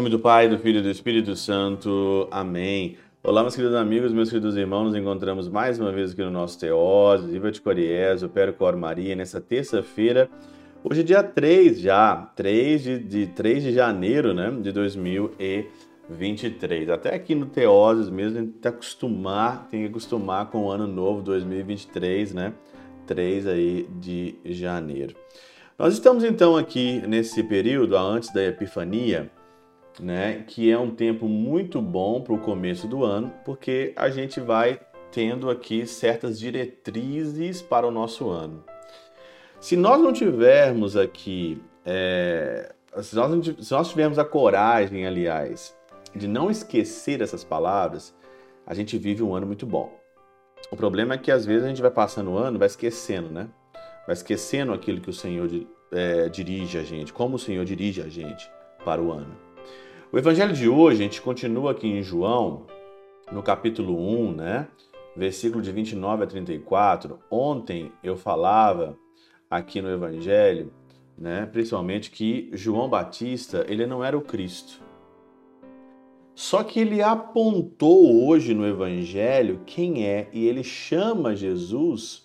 nome do Pai, do Filho e do Espírito Santo. Amém. Olá, meus queridos amigos, meus queridos irmãos, nos encontramos mais uma vez aqui no nosso Teós, Viva de Coriés, o Percor Maria, nessa terça-feira. Hoje é dia 3 já, 3 de, de, 3 de janeiro né, de 2023. Até aqui no Teoses mesmo, a gente tem que acostumar, tem que acostumar com o ano novo 2023, né? 3 aí de janeiro. Nós estamos então aqui nesse período, antes da Epifania, né, que é um tempo muito bom para o começo do ano, porque a gente vai tendo aqui certas diretrizes para o nosso ano. Se nós não tivermos aqui, é, se, nós não, se nós tivermos a coragem, aliás, de não esquecer essas palavras, a gente vive um ano muito bom. O problema é que às vezes a gente vai passando o ano, vai esquecendo, né? vai esquecendo aquilo que o Senhor é, dirige a gente, como o Senhor dirige a gente para o ano. O evangelho de hoje, a gente continua aqui em João, no capítulo 1, né? Versículo de 29 a 34. Ontem eu falava aqui no evangelho, né, principalmente que João Batista, ele não era o Cristo. Só que ele apontou hoje no evangelho quem é e ele chama Jesus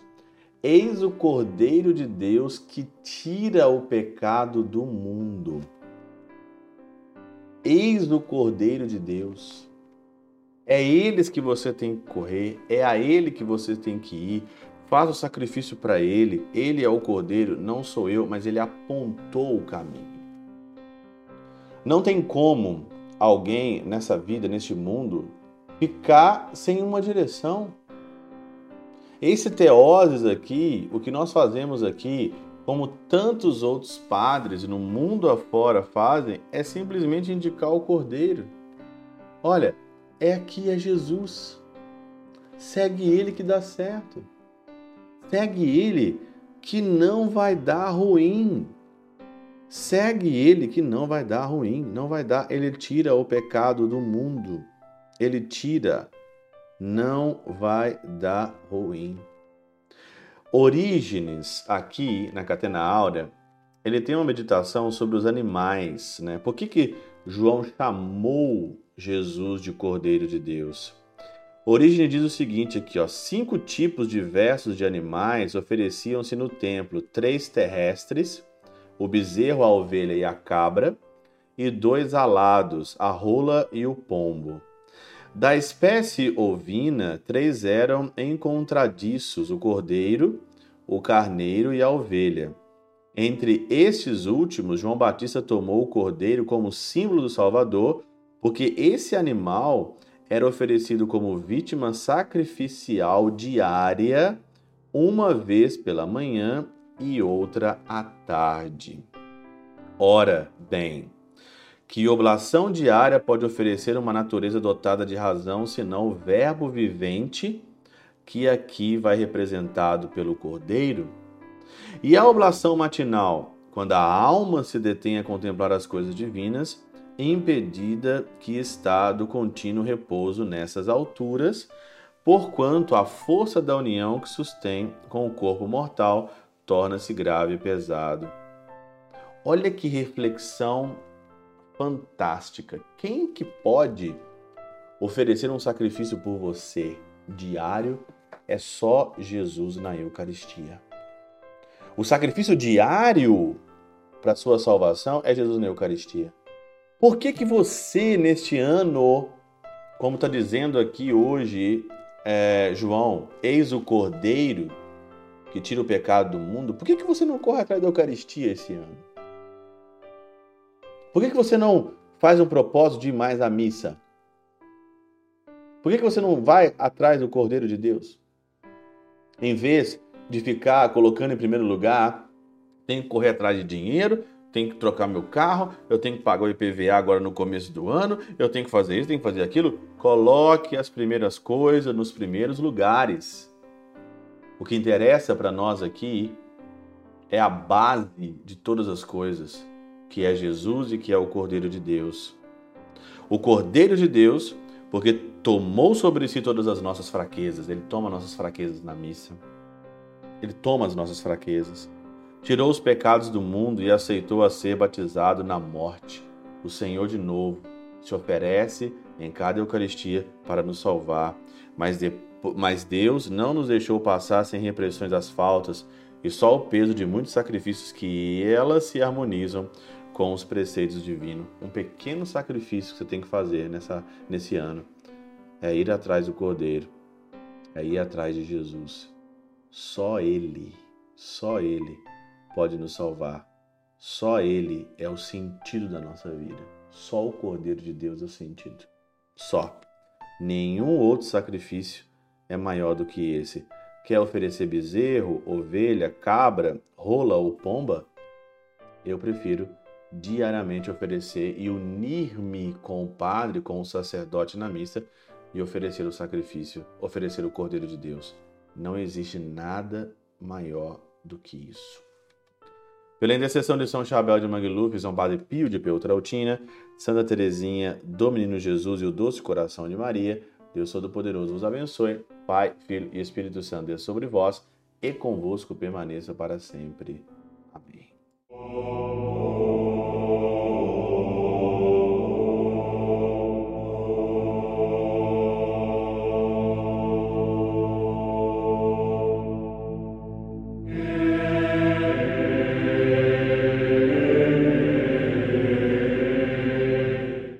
Eis o Cordeiro de Deus que tira o pecado do mundo. Eis o Cordeiro de Deus. É eles que você tem que correr, é a ele que você tem que ir. Faz o sacrifício para ele. Ele é o Cordeiro, não sou eu, mas ele apontou o caminho. Não tem como alguém nessa vida, neste mundo, ficar sem uma direção. Esse teoses aqui, o que nós fazemos aqui, como tantos outros padres no mundo afora fazem, é simplesmente indicar o Cordeiro. Olha, é aqui é Jesus. Segue ele que dá certo. Segue ele que não vai dar ruim. Segue ele que não vai dar ruim, não vai dar. Ele tira o pecado do mundo. Ele tira não vai dar ruim. Orígenes, aqui na Catena Áurea, ele tem uma meditação sobre os animais, né? Por que, que João chamou Jesus de Cordeiro de Deus? Orígenes diz o seguinte aqui, ó, cinco tipos diversos de animais ofereciam-se no templo, três terrestres, o bezerro, a ovelha e a cabra, e dois alados, a rola e o pombo. Da espécie ovina, três eram encontradiços: o cordeiro, o carneiro e a ovelha. Entre estes últimos, João Batista tomou o cordeiro como símbolo do Salvador, porque esse animal era oferecido como vítima sacrificial diária, uma vez pela manhã e outra à tarde. Ora bem, que oblação diária pode oferecer uma natureza dotada de razão, senão o Verbo vivente, que aqui vai representado pelo Cordeiro? E a oblação matinal, quando a alma se detém a contemplar as coisas divinas, impedida que está do contínuo repouso nessas alturas, porquanto a força da união que sustém com o corpo mortal torna-se grave e pesado. Olha que reflexão fantástica. Quem que pode oferecer um sacrifício por você diário? É só Jesus na Eucaristia. O sacrifício diário para a sua salvação é Jesus na Eucaristia. Por que que você neste ano, como está dizendo aqui hoje é, João, eis o Cordeiro que tira o pecado do mundo, por que que você não corre atrás da Eucaristia esse ano? Por que, que você não faz um propósito de ir mais à missa? Por que, que você não vai atrás do Cordeiro de Deus? Em vez de ficar colocando em primeiro lugar, tem que correr atrás de dinheiro, tem que trocar meu carro, eu tenho que pagar o IPVA agora no começo do ano, eu tenho que fazer isso, tenho que fazer aquilo. Coloque as primeiras coisas nos primeiros lugares. O que interessa para nós aqui é a base de todas as coisas que é Jesus e que é o Cordeiro de Deus. O Cordeiro de Deus, porque tomou sobre si todas as nossas fraquezas, ele toma nossas fraquezas na missa. Ele toma as nossas fraquezas. Tirou os pecados do mundo e aceitou a ser batizado na morte. o Senhor de novo se oferece em cada Eucaristia para nos salvar, mas, de, mas Deus não nos deixou passar sem repressões das faltas e só o peso de muitos sacrifícios que elas se harmonizam com os preceitos divinos. Um pequeno sacrifício que você tem que fazer nessa, nesse ano é ir atrás do Cordeiro, é ir atrás de Jesus. Só Ele, só Ele pode nos salvar. Só Ele é o sentido da nossa vida. Só o Cordeiro de Deus é o sentido. Só. Nenhum outro sacrifício é maior do que esse. Quer oferecer bezerro, ovelha, cabra, rola ou pomba? Eu prefiro diariamente oferecer e unir-me com o padre, com o sacerdote na missa e oferecer o sacrifício, oferecer o Cordeiro de Deus. Não existe nada maior do que isso. Pela intercessão de São Chabel de Mangluf, São Padre Pio de Peltrautina, Santa Teresinha, do Menino Jesus e o Doce Coração de Maria, Deus Todo-Poderoso vos abençoe. Pai, Filho e Espírito Santo, Deus sobre vós e convosco permaneça para sempre. Amém.